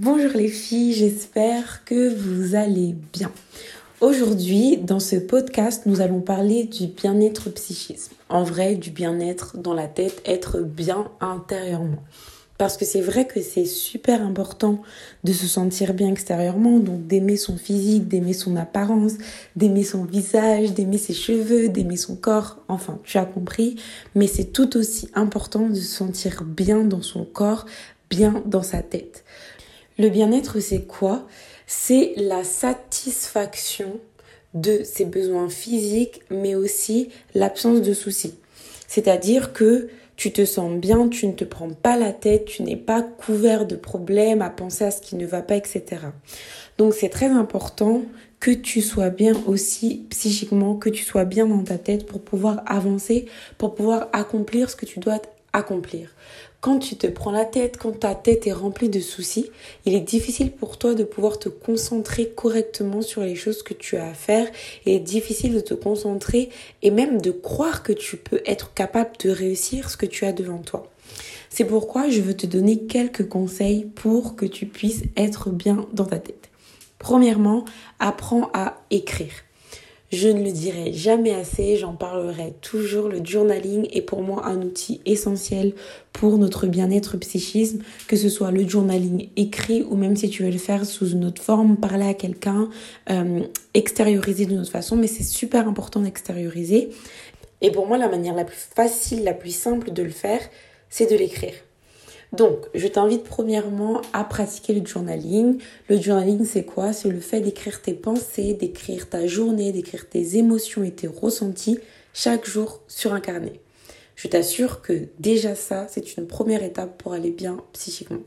Bonjour les filles, j'espère que vous allez bien. Aujourd'hui, dans ce podcast, nous allons parler du bien-être psychisme. En vrai, du bien-être dans la tête, être bien intérieurement. Parce que c'est vrai que c'est super important de se sentir bien extérieurement, donc d'aimer son physique, d'aimer son apparence, d'aimer son visage, d'aimer ses cheveux, d'aimer son corps, enfin tu as compris, mais c'est tout aussi important de se sentir bien dans son corps, bien dans sa tête. Le bien-être, c'est quoi? C'est la satisfaction de ses besoins physiques, mais aussi l'absence de soucis. C'est-à-dire que tu te sens bien, tu ne te prends pas la tête, tu n'es pas couvert de problèmes à penser à ce qui ne va pas, etc. Donc c'est très important que tu sois bien aussi psychiquement, que tu sois bien dans ta tête pour pouvoir avancer, pour pouvoir accomplir ce que tu dois accomplir. Quand tu te prends la tête, quand ta tête est remplie de soucis, il est difficile pour toi de pouvoir te concentrer correctement sur les choses que tu as à faire. Il est difficile de te concentrer et même de croire que tu peux être capable de réussir ce que tu as devant toi. C'est pourquoi je veux te donner quelques conseils pour que tu puisses être bien dans ta tête. Premièrement, apprends à écrire. Je ne le dirai jamais assez, j'en parlerai toujours. Le journaling est pour moi un outil essentiel pour notre bien-être psychisme, que ce soit le journaling écrit ou même si tu veux le faire sous une autre forme, parler à quelqu'un, euh, extérioriser d'une autre façon, mais c'est super important d'extérioriser. Et pour moi, la manière la plus facile, la plus simple de le faire, c'est de l'écrire. Donc, je t'invite premièrement à pratiquer le journaling. Le journaling, c'est quoi? C'est le fait d'écrire tes pensées, d'écrire ta journée, d'écrire tes émotions et tes ressentis chaque jour sur un carnet. Je t'assure que déjà ça, c'est une première étape pour aller bien psychiquement.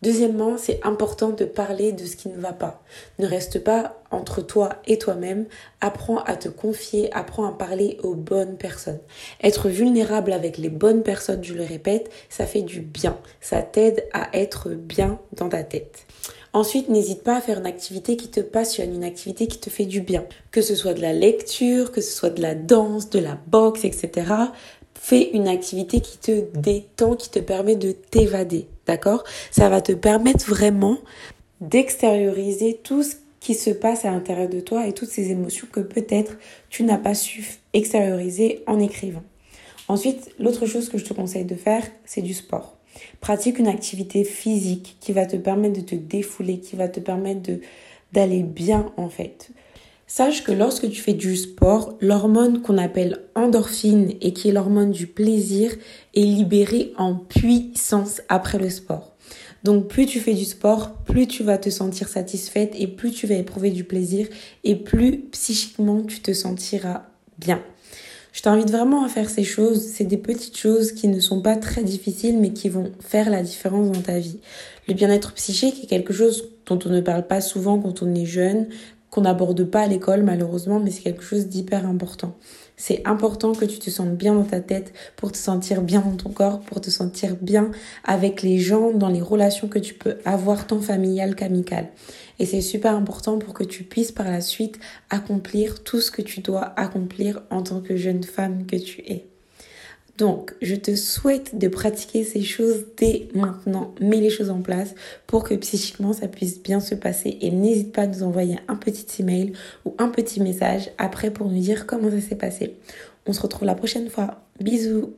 Deuxièmement, c'est important de parler de ce qui ne va pas. Ne reste pas entre toi et toi-même. Apprends à te confier, apprends à parler aux bonnes personnes. Être vulnérable avec les bonnes personnes, je le répète, ça fait du bien. Ça t'aide à être bien dans ta tête. Ensuite, n'hésite pas à faire une activité qui te passionne, une activité qui te fait du bien. Que ce soit de la lecture, que ce soit de la danse, de la boxe, etc. Fais une activité qui te détend, qui te permet de t'évader. D'accord? Ça va te permettre vraiment d'extérioriser tout ce qui se passe à l'intérieur de toi et toutes ces émotions que peut-être tu n'as pas su extérioriser en écrivant. Ensuite, l'autre chose que je te conseille de faire, c'est du sport. Pratique une activité physique qui va te permettre de te défouler, qui va te permettre d'aller bien en fait. Sache que lorsque tu fais du sport, l'hormone qu'on appelle endorphine et qui est l'hormone du plaisir est libérée en puissance après le sport. Donc plus tu fais du sport, plus tu vas te sentir satisfaite et plus tu vas éprouver du plaisir et plus psychiquement tu te sentiras bien. Je t'invite vraiment à faire ces choses. C'est des petites choses qui ne sont pas très difficiles mais qui vont faire la différence dans ta vie. Le bien-être psychique est quelque chose dont on ne parle pas souvent quand on est jeune, qu'on n'aborde pas à l'école malheureusement, mais c'est quelque chose d'hyper important. C'est important que tu te sentes bien dans ta tête pour te sentir bien dans ton corps, pour te sentir bien avec les gens, dans les relations que tu peux avoir tant familiales qu'amicales. Et c'est super important pour que tu puisses par la suite accomplir tout ce que tu dois accomplir en tant que jeune femme que tu es. Donc, je te souhaite de pratiquer ces choses dès maintenant. Mets les choses en place pour que psychiquement ça puisse bien se passer. Et n'hésite pas à nous envoyer un petit email ou un petit message après pour nous dire comment ça s'est passé. On se retrouve la prochaine fois. Bisous